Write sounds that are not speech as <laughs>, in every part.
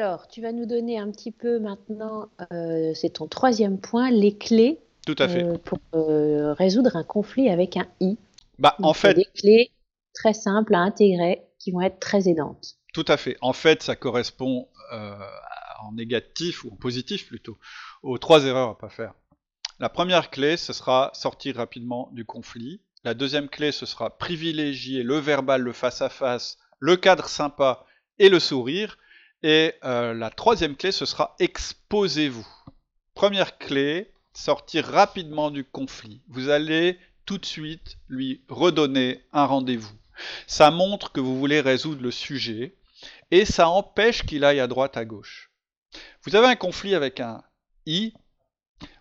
Alors, tu vas nous donner un petit peu maintenant, euh, c'est ton troisième point, les clés Tout à fait. euh, pour euh, résoudre un conflit avec un i. Bah, en Donc, fait, des clés très simples à intégrer qui vont être très aidantes. Tout à fait. En fait, ça correspond en négatif ou en positif plutôt aux trois erreurs à pas faire. La première clé, ce sera sortir rapidement du conflit. La deuxième clé, ce sera privilégier le verbal, le face-à-face, le cadre sympa et le sourire. Et euh, la troisième clé, ce sera exposez-vous. Première clé, sortir rapidement du conflit. Vous allez tout de suite lui redonner un rendez-vous. Ça montre que vous voulez résoudre le sujet et ça empêche qu'il aille à droite à gauche. Vous avez un conflit avec un i,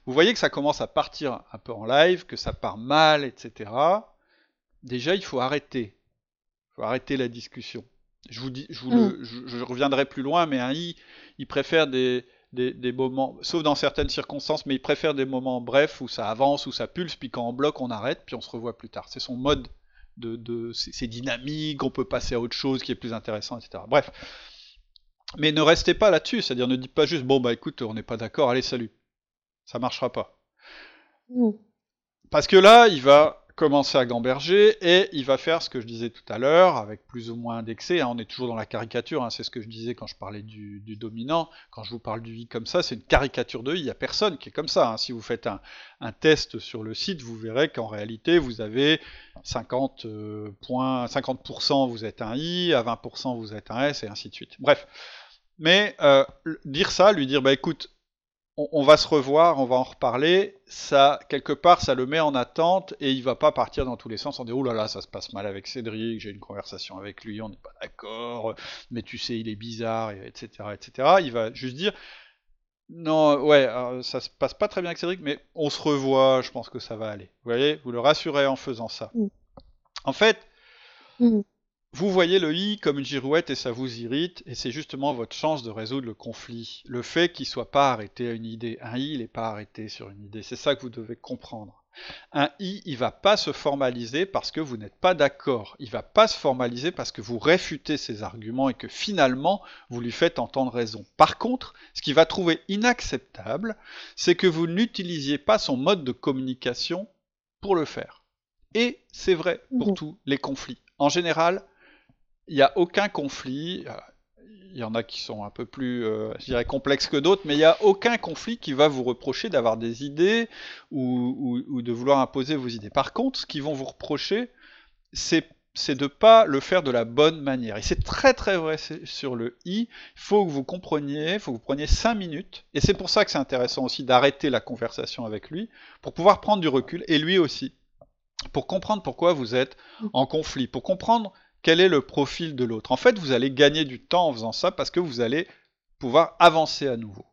vous voyez que ça commence à partir un peu en live, que ça part mal, etc. Déjà, il faut arrêter. Il faut arrêter la discussion. Je vous dis, je, vous le- je- je reviendrai plus loin, mais un i, il préfère des, des, des moments, sauf dans certaines circonstances, mais il préfère des moments brefs où ça avance, où ça pulse, puis quand on bloque, on arrête, puis on se revoit plus tard. C'est son mode de, de c'est c'est dynamique, on peut passer à autre chose qui est plus intéressant, etc. Bref. Mais ne restez pas là-dessus, c'est-à-dire ne dites pas juste bon bah écoute, on n'est pas d'accord, allez salut. Ça marchera pas. Mm. Parce que là, il va commencer à gamberger et il va faire ce que je disais tout à l'heure, avec plus ou moins d'excès. hein, on est toujours dans la caricature, hein, c'est ce que je disais quand je parlais du, dominant. Quand je vous parle du i comme ça, c'est une caricature de i. Il n'y a personne qui est comme ça. hein. Si vous faites un, un test sur le site, vous verrez qu'en réalité, vous avez 50 euh, points, 50% vous êtes un i, à 20% vous êtes un s, et ainsi de suite. Bref. Mais euh, dire ça, lui dire bah écoute, on, on va se revoir, on va en reparler, ça, quelque part, ça le met en attente et il va pas partir dans tous les sens en disant, oh là là, ça se passe mal avec Cédric, j'ai une conversation avec lui, on n'est pas d'accord, mais tu sais, il est bizarre, et etc., etc. Il va juste dire, non, ouais, ça se passe pas très bien avec Cédric, mais on se revoit, je pense que ça va aller. Vous voyez, vous le rassurez en faisant ça. Mm. En fait, Mm. Vous voyez le i comme une girouette et ça vous irrite, et c'est justement votre chance de résoudre le conflit. Le fait qu'il soit pas arrêté à une idée. Un i, il n'est pas arrêté sur une idée. C'est ça que vous devez comprendre. Un i, il va pas se formaliser parce que vous n'êtes pas d'accord. Il va pas se formaliser parce que vous réfutez ses arguments et que finalement vous lui faites entendre raison. Par contre, ce qu'il va trouver inacceptable, c'est que vous n'utilisiez pas son mode de communication pour le faire. Et c'est vrai pour Mhm. tous les conflits. En général, il n'y a aucun conflit. euh, Il y en a qui sont un peu plus, euh, je dirais, complexes que d'autres, mais il n'y a aucun conflit qui va vous reprocher d'avoir des idées ou, ou- ou de vouloir imposer vos idées. Par contre, ce qu'ils vont vous reprocher, c'est c'est de pas le faire de la bonne manière. Et c'est très très vrai sur le i. Il faut que vous compreniez, il faut que vous preniez 5 minutes. Et c'est pour ça que c'est intéressant aussi d'arrêter la conversation avec lui, pour pouvoir prendre du recul, et lui aussi, pour comprendre pourquoi vous êtes en conflit, pour comprendre quel est le profil de l'autre. En fait, vous allez gagner du temps en faisant ça parce que vous allez pouvoir avancer à nouveau.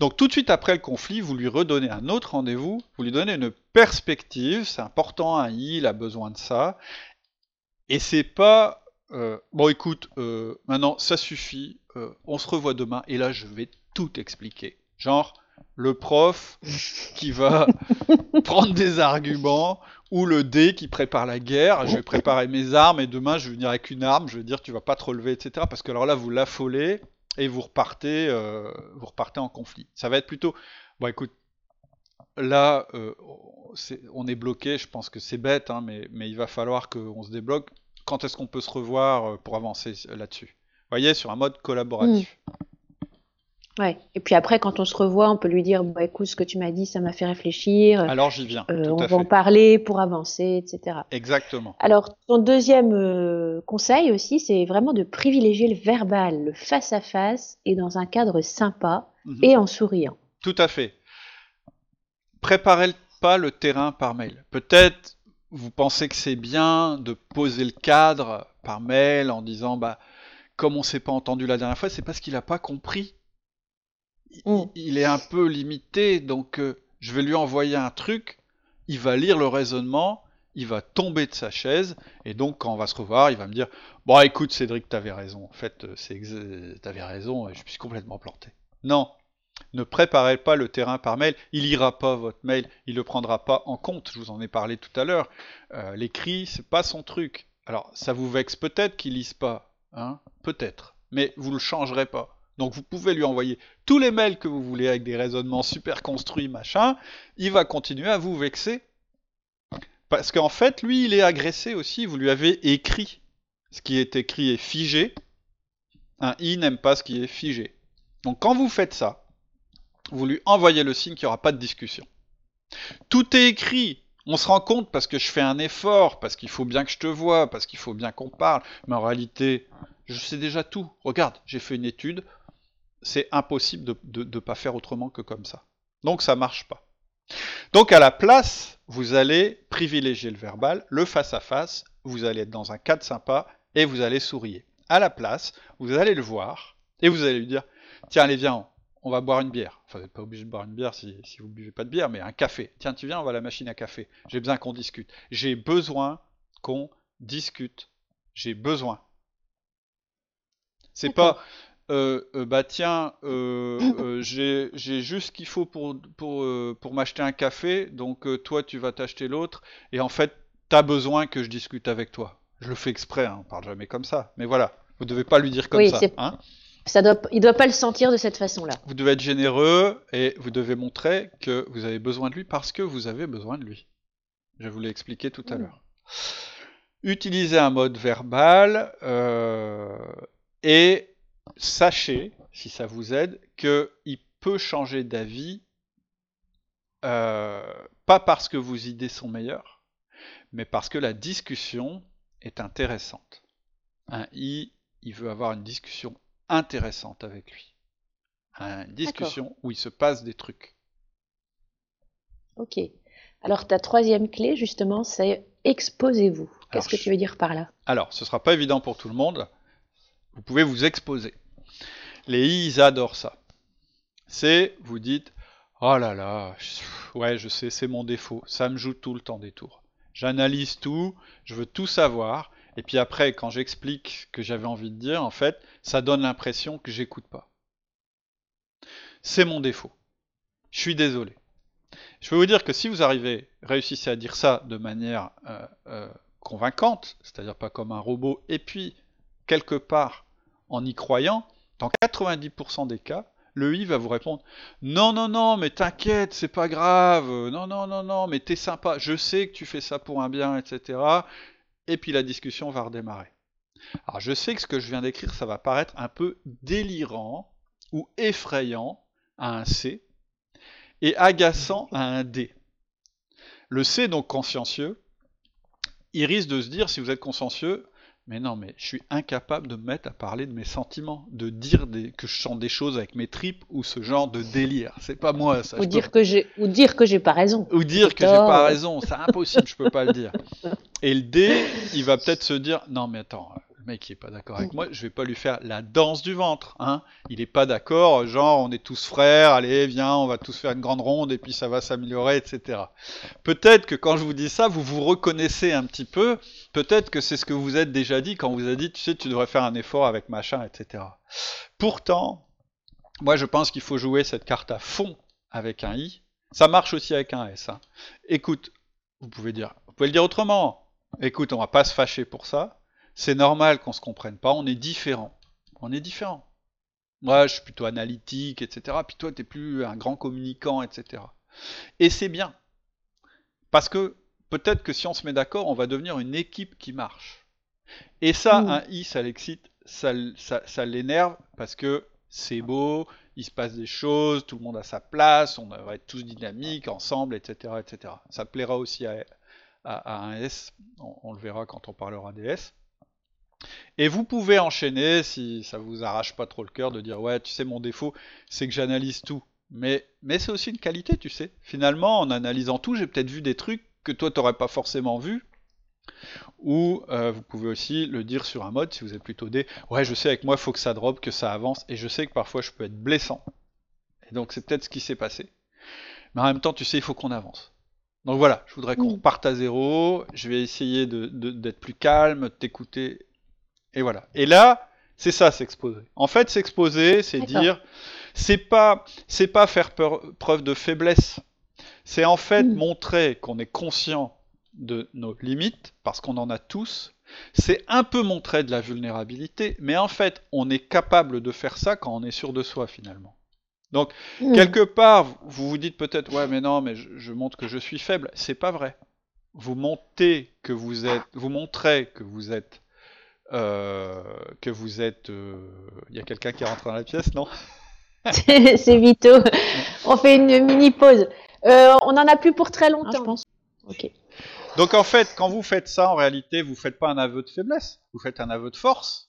Donc tout de suite après le conflit, vous lui redonnez un autre rendez-vous, vous lui donnez une perspective, c'est important, un il a besoin de ça, et c'est pas euh, bon écoute, euh, maintenant ça suffit, euh, on se revoit demain, et là je vais tout expliquer. Genre le prof qui va <laughs> prendre des arguments ou le dé qui prépare la guerre, je vais préparer mes armes et demain je vais venir avec une arme, je vais dire tu vas pas te relever, etc. Parce que alors là vous l'affolez et vous repartez, euh, vous repartez en conflit. Ça va être plutôt, bon écoute, là euh, on est bloqué, je pense que c'est bête, hein, mais, mais il va falloir qu'on se débloque. Quand est-ce qu'on peut se revoir euh, pour avancer là-dessus? Vous voyez, sur un mode collaboratif. Ouais. Et puis après, quand on se revoit, on peut lui dire, bah, écoute, ce que tu m'as dit, ça m'a fait réfléchir. Alors j'y viens, Euh, on va en parler pour avancer, etc. Exactement. Alors, ton deuxième euh, conseil aussi, c'est vraiment de privilégier le verbal, le face-à-face et dans un cadre sympa Mhm. et en souriant. Tout à fait. Préparez pas le terrain par mail. Peut-être vous pensez que c'est bien de poser le cadre par mail en disant bah comme on s'est pas entendu la dernière fois, c'est parce qu'il n'a pas compris. Il, Mm. il est un peu limité, donc euh, je vais lui envoyer un truc, il va lire le raisonnement, il va tomber de sa chaise, et donc quand on va se revoir, il va me dire Bon écoute Cédric, t'avais raison, en fait, euh, t'avais raison, je suis complètement planté. Non, ne préparez pas le terrain par mail, il lira pas votre mail, il le prendra pas en compte, je vous en ai parlé tout à l'heure. Euh, L'écrit, c'est pas son truc. Alors, ça vous vexe peut-être qu'il lise pas, hein, peut-être, mais vous le changerez pas. Donc vous pouvez lui envoyer tous les mails que vous voulez avec des raisonnements super construits, machin. Il va continuer à vous vexer. Parce qu'en fait, lui, il est agressé aussi. Vous lui avez écrit. Ce qui est écrit est figé. Un i n'aime pas ce qui est figé. Donc quand vous faites ça, vous lui envoyez le signe qu'il n'y aura pas de discussion. Tout est écrit. On se rend compte parce que je fais un effort, parce qu'il faut bien que je te vois, parce qu'il faut bien qu'on parle. Mais en réalité, je sais déjà tout. Regarde, j'ai fait une étude. C'est impossible de ne pas faire autrement que comme ça. Donc ça marche pas. Donc à la place, vous allez privilégier le verbal, le face à face. Vous allez être dans un cadre sympa et vous allez sourire. À la place, vous allez le voir et vous allez lui dire Tiens, allez, viens, on va boire une bière. Enfin, vous n'êtes pas obligé de boire une bière si, si vous ne buvez pas de bière, mais un café. Tiens, tu viens, on va à la machine à café. J'ai besoin qu'on discute. J'ai besoin qu'on discute. J'ai besoin. C'est pas, euh, euh, bah tiens, euh, j'ai juste ce qu'il faut pour, pour, pour m'acheter un café, donc toi tu vas t'acheter l'autre, et en fait, t'as besoin que je discute avec toi. Je le fais exprès, hein, on parle jamais comme ça, mais voilà, vous devez pas lui dire comme ça. Hein ça doit, il doit pas le sentir de cette façon-là. Vous devez être généreux et vous devez montrer que vous avez besoin de lui parce que vous avez besoin de lui. Je vous l'ai expliqué tout à mmh. l'heure. Utilisez un mode verbal et sachez, si ça vous aide, qu'il peut changer d'avis, euh, pas parce que vos idées sont meilleures, mais parce que la discussion est intéressante. Un I, il veut avoir une discussion intéressante avec lui. Une discussion où il se passe des trucs. Ok. Alors ta troisième clé, justement, c'est exposez-vous. Qu'est-ce que tu veux dire par là? Alors, ce sera pas évident pour tout le monde. Vous pouvez vous exposer. Les I, ils adorent ça. C'est, vous dites, oh là là, ouais, je sais, c'est mon défaut. Ça me joue tout le temps des tours. J'analyse tout, je veux tout savoir, et puis après, quand j'explique ce que j'avais envie de dire, en fait, ça donne l'impression que j'écoute pas. C'est mon défaut. Je suis désolé. Je peux vous dire que si vous arrivez, réussissez à dire ça de manière euh, euh, convaincante, c'est-à-dire pas comme un robot, et puis quelque part en y croyant, dans 90% des cas, le I va vous répondre Non, non, non, mais t'inquiète, c'est pas grave, non, non, non, non, mais t'es sympa, je sais que tu fais ça pour un bien, etc et puis la discussion va redémarrer. Alors je sais que ce que je viens d'écrire, ça va paraître un peu délirant ou effrayant à un C et agaçant à un D. Le C, donc consciencieux, il risque de se dire, si vous êtes consciencieux, mais non, mais je suis incapable de me mettre à parler de mes sentiments, de dire que je sens des choses avec mes tripes ou ce genre de délire. C'est pas moi, ça. Ou dire, que j'ai, ou dire que j'ai pas raison. Ou dire que j'ai pas raison. C'est impossible, je peux pas le dire. <laughs> Et le D, il va peut-être se dire, non, mais attends, mec qui est pas d'accord avec moi, je vais pas lui faire la danse du ventre. Hein il est pas d'accord, genre on est tous frères, allez viens, on va tous faire une grande ronde et puis ça va s'améliorer, etc. Peut-être que quand je vous dis ça, vous vous reconnaissez un petit peu. Peut-être que c'est ce que vous êtes déjà dit quand vous a dit, tu sais, tu devrais faire un effort avec machin, etc. Pourtant, moi je pense qu'il faut jouer cette carte à fond avec un i. Ça marche aussi avec un s. Hein. Écoute, vous pouvez le dire autrement. Écoute, on va pas se fâcher pour ça c'est normal qu'on se comprenne pas, on est différent. On est différent. Moi, je suis plutôt analytique, etc. Puis toi, tu es plus un grand communicant, etc. Et c'est bien. Parce que peut-être que si on se met d'accord, on va devenir une équipe qui marche. Et ça, mmh. un I, ça l'excite, ça, ça, l'énerve, parce que c'est beau, il se passe des choses, tout le monde a sa place, on va être tous dynamiques, ensemble, etc. etc. Ça plaira aussi à, un S, on, on, le verra quand on parlera des S. Et vous pouvez enchaîner, si ça vous arrache pas trop le cœur, de dire ouais, tu sais, mon défaut, c'est que j'analyse tout. Mais, mais c'est aussi une qualité, tu sais. Finalement, en analysant tout, j'ai peut-être vu des trucs que toi, t'aurais pas forcément vu. Ou euh, vous pouvez aussi le dire sur un mode, si vous êtes plutôt des ouais, je sais, avec moi, il faut que ça drop, que ça avance, et je sais que parfois, je peux être blessant. Et donc, c'est peut-être ce qui s'est passé. Mais en même temps, tu sais, il faut qu'on avance. Donc voilà, je voudrais qu'on reparte à zéro. Je vais essayer d'être de, plus calme, de t'écouter et voilà. Et là, c'est ça s'exposer. En fait, s'exposer, c'est dire, c'est pas, c'est pas faire preuve de faiblesse. C'est en fait mm. montrer qu'on est conscient de nos limites, parce qu'on en a tous, C'est un peu montrer de la vulnérabilité, mais en fait, on est capable de faire ça quand on est sûr de soi finalement. Donc, Hmm. quelque part, vous vous dites peut-être, ouais, mais non, mais je, je montre que je suis faible. C'est pas vrai. Vous montez que vous êtes, vous montrez que vous êtes, euh, que vous êtes. euh, Il y a quelqu'un qui est rentré dans la pièce, non? C'est Vito. On fait une mini pause. Euh, on en a plus pour très longtemps, je pense. Ok. Donc en fait, quand vous faites ça, en réalité, vous faites pas un aveu de faiblesse, vous faites un aveu de force.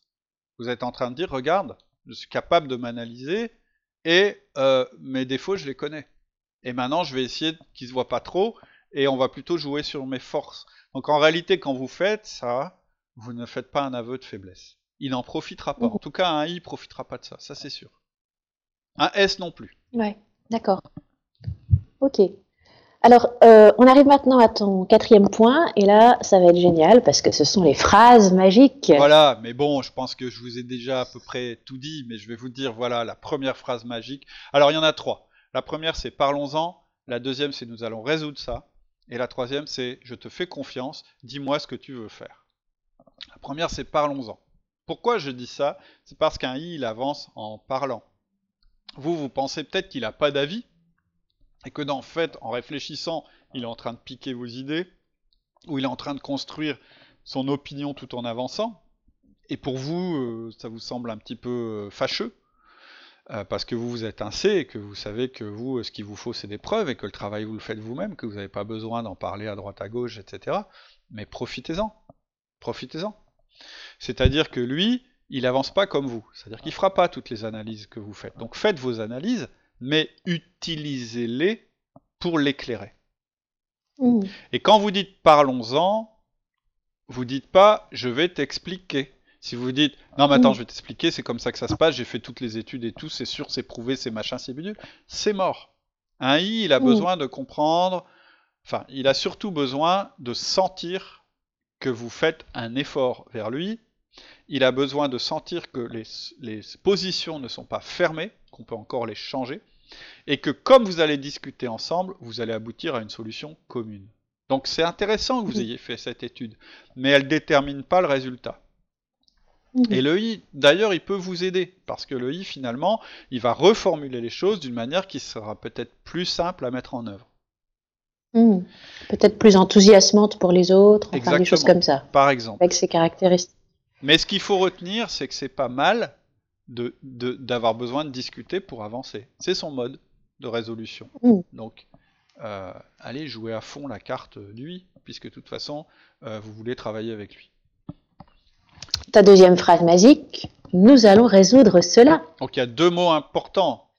Vous êtes en train de dire, regarde, je suis capable de m'analyser et euh, mes défauts, je les connais. Et maintenant, je vais essayer qu'ils se voient pas trop et on va plutôt jouer sur mes forces. Donc en réalité, quand vous faites ça, vous ne faites pas un aveu de faiblesse. Il n'en profitera pas. En tout cas, un I profitera pas de ça, ça c'est sûr. Un S non plus. Ouais, d'accord. Ok. Alors, euh, on arrive maintenant à ton quatrième point, et là, ça va être génial parce que ce sont les phrases magiques. Voilà, mais bon, je pense que je vous ai déjà à peu près tout dit, mais je vais vous dire, voilà, la première phrase magique. Alors, il y en a trois. La première, c'est parlons-en. La deuxième, c'est nous allons résoudre ça. Et la troisième, c'est je te fais confiance, dis-moi ce que tu veux faire. La première, c'est parlons-en. Pourquoi je dis ça? C'est parce qu'un i, il avance en parlant. Vous, vous pensez peut-être qu'il n'a pas d'avis, et que en fait, en réfléchissant, il est en train de piquer vos idées, ou il est en train de construire son opinion tout en avançant. Et pour vous, euh, ça vous semble un petit peu euh, fâcheux, euh, parce que vous, vous êtes un C, et que vous savez que vous, ce qu'il vous faut, c'est des preuves, et que le travail, vous le faites vous-même, que vous n'avez pas besoin d'en parler à droite à gauche, etc. Mais profitez-en. Profitez-en. C'est-à-dire que lui, il avance pas comme vous. C'est-à-dire qu'il fera pas toutes les analyses que vous faites. Donc faites vos analyses, mais utilisez-les pour l'éclairer. Mmh. Et quand vous dites parlons-en, vous dites pas je vais t'expliquer. Si vous dites non mais attends je vais t'expliquer, c'est comme ça que ça se passe, j'ai fait toutes les études et tout, c'est sûr, c'est prouvé, c'est machin, c'est bidule, c'est mort. Un I, il a besoin de comprendre, enfin, il a surtout besoin de sentir que vous faites un effort vers lui. Il a besoin de sentir que les, les positions ne sont pas fermées, qu'on peut encore les changer, et que comme vous allez discuter ensemble, vous allez aboutir à une solution commune. Donc c'est intéressant que vous ayez fait cette étude, mais elle ne détermine pas le résultat. Et le I, d'ailleurs, il peut vous aider, parce que le I, finalement, il va reformuler les choses d'une manière qui sera peut-être plus simple à mettre en œuvre. Mmh. Peut-être plus enthousiasmante pour les autres, enfin des choses comme ça, Par exemple. avec ses caractéristiques. Mais ce qu'il faut retenir, c'est que c'est pas mal de- de- d'avoir besoin de discuter pour avancer. C'est son mode de résolution. Donc, euh, allez jouer à fond la carte du I, puisque de toute façon, euh, vous voulez travailler avec lui. Ta deuxième phrase magique, nous allons résoudre cela. Donc il y a deux mots importants.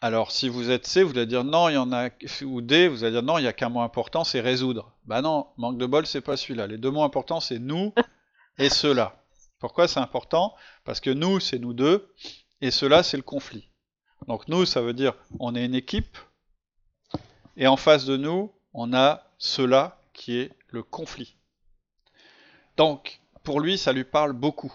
Alors si vous êtes C, vous allez dire non, il y en a ou D, vous allez dire non, il y a qu'un mot important, c'est résoudre. Bah non, manque de bol, c'est pas celui-là. Les deux mots importants, c'est nous et cela. Pourquoi c'est important? Parce que nous, c'est nous deux, et cela, c'est le conflit. Donc nous, ça veut dire on est une équipe, et en face de nous, on a cela qui est le conflit. Donc, pour lui, ça lui parle beaucoup.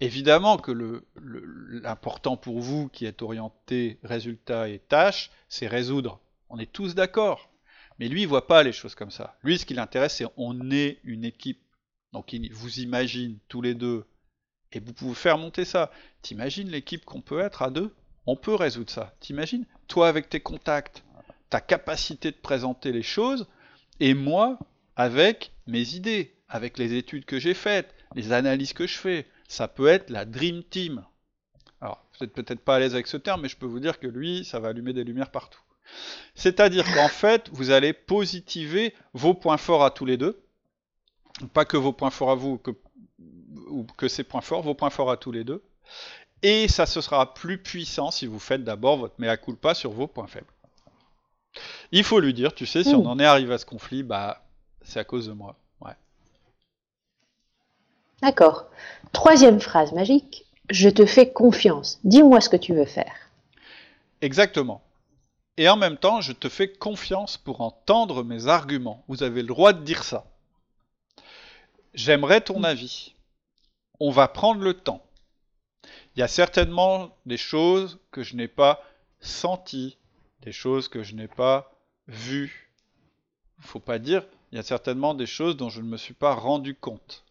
Évidemment que l'important pour vous qui êtes orienté résultat et tâche, c'est résoudre. On est tous d'accord. Mais lui, il voit pas les choses comme ça. Lui, ce qui l'intéresse, c'est on est une équipe. Donc il vous imagine tous les deux. Et vous pouvez faire monter ça. T'imagines l'équipe qu'on peut être à deux? On peut résoudre ça. T'imagines? Toi avec tes contacts, ta capacité de présenter les choses, et moi avec mes idées, avec les études que j'ai faites, les analyses que je fais. Ça peut être la Dream Team. Alors, vous n'êtes peut-être pas à l'aise avec ce terme, mais je peux vous dire que lui, ça va allumer des lumières partout. C'est-à-dire qu'en fait, vous allez positiver vos points forts à tous les deux. Pas que vos points forts à vous, que, ou que ces points forts, vos points forts à tous les deux. Et ça ce sera plus puissant si vous faites d'abord votre mea culpa sur vos points faibles. Il faut lui dire, tu sais, si on en est arrivé à ce conflit, bah, c'est à cause de moi. Ouais. D'accord. Troisième phrase magique, je te fais confiance. Dis-moi ce que tu veux faire. Exactement. Et en même temps, je te fais confiance pour entendre mes arguments. Vous avez le droit de dire ça. J'aimerais ton avis. On va prendre le temps. Il y a certainement des choses que je n'ai pas senties, des choses que je n'ai pas vues. Il faut pas dire, il y a certainement des choses dont je ne me suis pas rendu compte.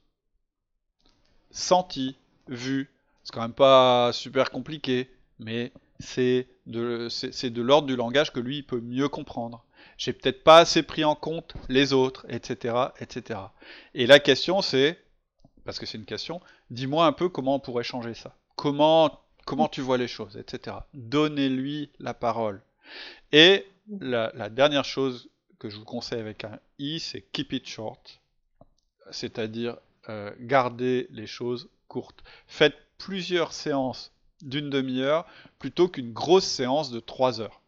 senti, vu. C'est quand même pas super compliqué, mais c'est de, c'est de l'ordre du langage que lui il peut mieux comprendre. J'ai peut-être pas assez pris en compte les autres, etc., etc. Et la question c'est, parce que c'est une question, dis-moi un peu comment on pourrait changer ça. Comment, comment tu vois les choses, etc. Donnez-lui la parole. Et la, dernière chose que je vous conseille avec un i, c'est keep it short, c'est-à-dire euh, gardez les choses courtes. Faites plusieurs séances d'une demi-heure plutôt qu'une grosse séance de trois heures.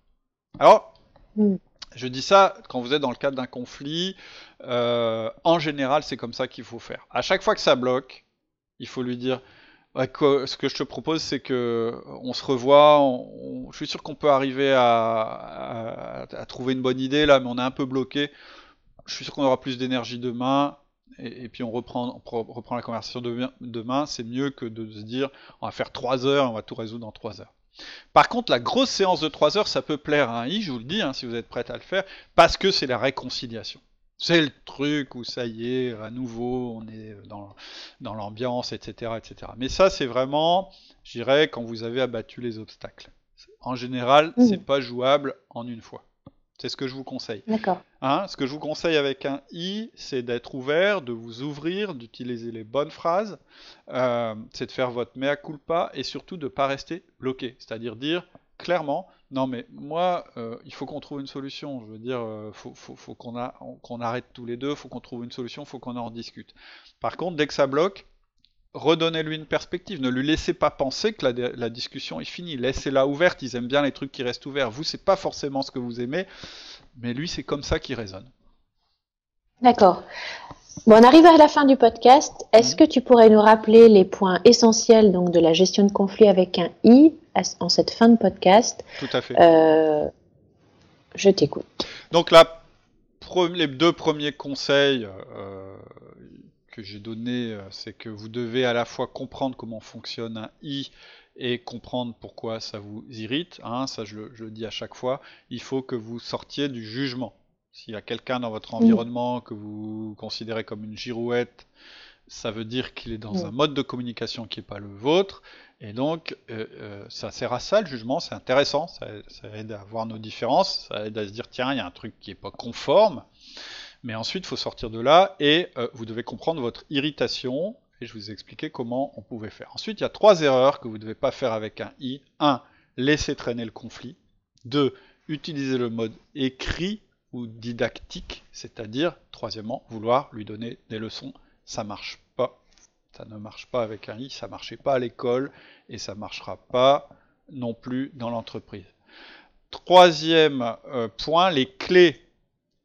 Alors, mm. Je dis ça quand vous êtes dans le cadre d'un conflit. Euh, en général, c'est comme ça qu'il faut faire. À chaque fois que ça bloque, il faut lui dire ce que je te propose, c'est que on se revoit. je suis sûr qu'on peut arriver à, trouver une bonne idée là, mais on est un peu bloqué. Je suis sûr qu'on aura plus d'énergie demain. Et, puis on reprend, la conversation demain. C'est mieux que de se dire on va faire 3 heures, on va tout résoudre en 3 heures. Par contre, la grosse séance de 3 heures, ça peut plaire à un I, je vous le dis, hein, si vous êtes prêt à le faire, parce que c'est la réconciliation. C'est le truc où ça y est, à nouveau, on est dans, dans l'ambiance, etc., etc. Mais ça, c'est vraiment, je dirais, quand vous avez abattu les obstacles. En général, mmh. c'est pas jouable en une fois. C'est ce que je vous conseille. D'accord. Hein, ce que je vous conseille avec un i, c'est d'être ouvert, de vous ouvrir, d'utiliser les bonnes phrases, euh, c'est de faire votre mea culpa et surtout de ne pas rester bloqué. C'est-à-dire dire clairement, non mais moi, euh, il faut qu'on trouve une solution. Je veux dire, euh, faut, faut, qu'on arrête tous les deux, faut qu'on trouve une solution, faut qu'on en discute. Par contre, dès que ça bloque, redonnez-lui une perspective. Ne lui laissez pas penser que la, discussion est finie. Laissez-la ouverte. Ils aiment bien les trucs qui restent ouverts. Vous, c'est pas forcément ce que vous aimez, mais lui, c'est comme ça qu'il résonne. D'accord. Bon, on arrive à la fin du podcast. Est-ce mhm. que tu pourrais nous rappeler les points essentiels donc de la gestion de conflit avec un i en cette fin de podcast? Tout à fait. Euh, je t'écoute. Donc là, les deux premiers conseils, euh, que j'ai donné, euh, c'est que vous devez à la fois comprendre comment fonctionne un i et comprendre pourquoi ça vous irrite. Hein, ça, je le, dis à chaque fois. Il faut que vous sortiez du jugement. S'il y a quelqu'un dans votre environnement que vous considérez comme une girouette, ça veut dire qu'il est dans un mode de communication qui n'est pas le vôtre. Et donc, euh, euh, ça sert à ça le jugement, c'est intéressant, ça, ça, aide à voir nos différences, ça aide à se dire, tiens, il y a un truc qui n'est pas conforme. Mais ensuite, il faut sortir de là et euh, vous devez comprendre votre irritation. Et je vous ai expliqué comment on pouvait faire. Ensuite, il y a trois erreurs que vous ne devez pas faire avec un i. 1. Laisser traîner le conflit. 2. Utiliser le mode écrit ou didactique, c'est-à-dire, troisièmement, vouloir lui donner des leçons. Ça marche pas. Ça ne marche pas avec un i, ça marchait pas à l'école et ça marchera pas non plus dans l'entreprise. Troisième euh, point, les clés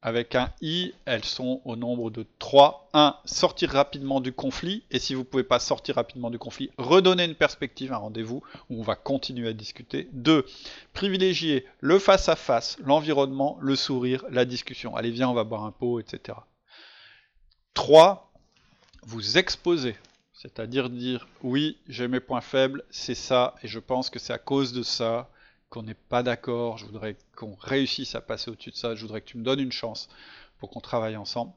avec un i, elles sont au nombre de 3. 1. Sortir rapidement du conflit. Et si vous ne pouvez pas sortir rapidement du conflit, redonner une perspective, un rendez-vous où on va continuer à discuter. 2. Privilégier le face-à-face, l'environnement, le sourire, la discussion. Allez, viens, on va boire un pot, etc. 3. Vous exposer. C'est-à-dire dire oui, j'ai mes points faibles, c'est ça, et je pense que c'est à cause de ça qu'on n'est pas d'accord, je voudrais qu'on réussisse à passer au-dessus de ça, je voudrais que tu me donnes une chance pour qu'on travaille ensemble.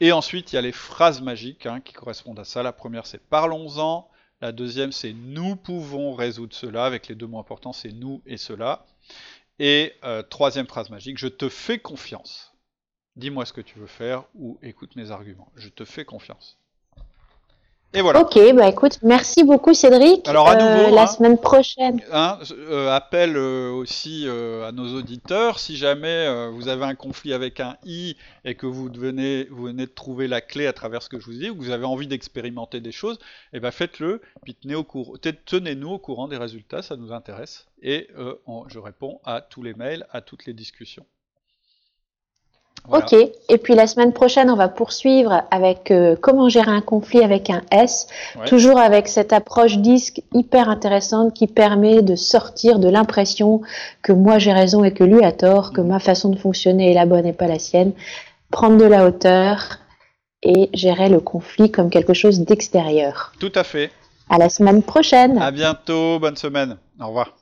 Et ensuite, il y a les phrases magiques hein, qui correspondent à ça. La première, c'est parlons-en. La deuxième, c'est nous pouvons résoudre cela, avec les deux mots importants, c'est nous et cela. Et euh, troisième phrase magique, je te fais confiance. Dis-moi ce que tu veux faire ou écoute mes arguments. Je te fais confiance. Ok, bah écoute, merci beaucoup Cédric. Alors à nouveau, euh, la hein, semaine prochaine. Hein, euh, appel euh, aussi à nos auditeurs, si jamais vous avez un conflit avec un i et que vous venez, vous venez de trouver la clé à travers ce que je vous dis, ou que vous avez envie d'expérimenter des choses, et eh ben faites-le, puis tenez-nous au courant des résultats, ça nous intéresse, et je réponds à tous les mails, à toutes les discussions. Ok, et puis la semaine prochaine, on va poursuivre avec euh, comment gérer un conflit avec un S, toujours avec cette approche disque hyper intéressante qui permet de sortir de l'impression que moi j'ai raison et que lui a tort, que ma façon de fonctionner est la bonne et pas la sienne, prendre de la hauteur et gérer le conflit comme quelque chose d'extérieur. Tout à fait. À la semaine prochaine. À bientôt, bonne semaine. Au revoir.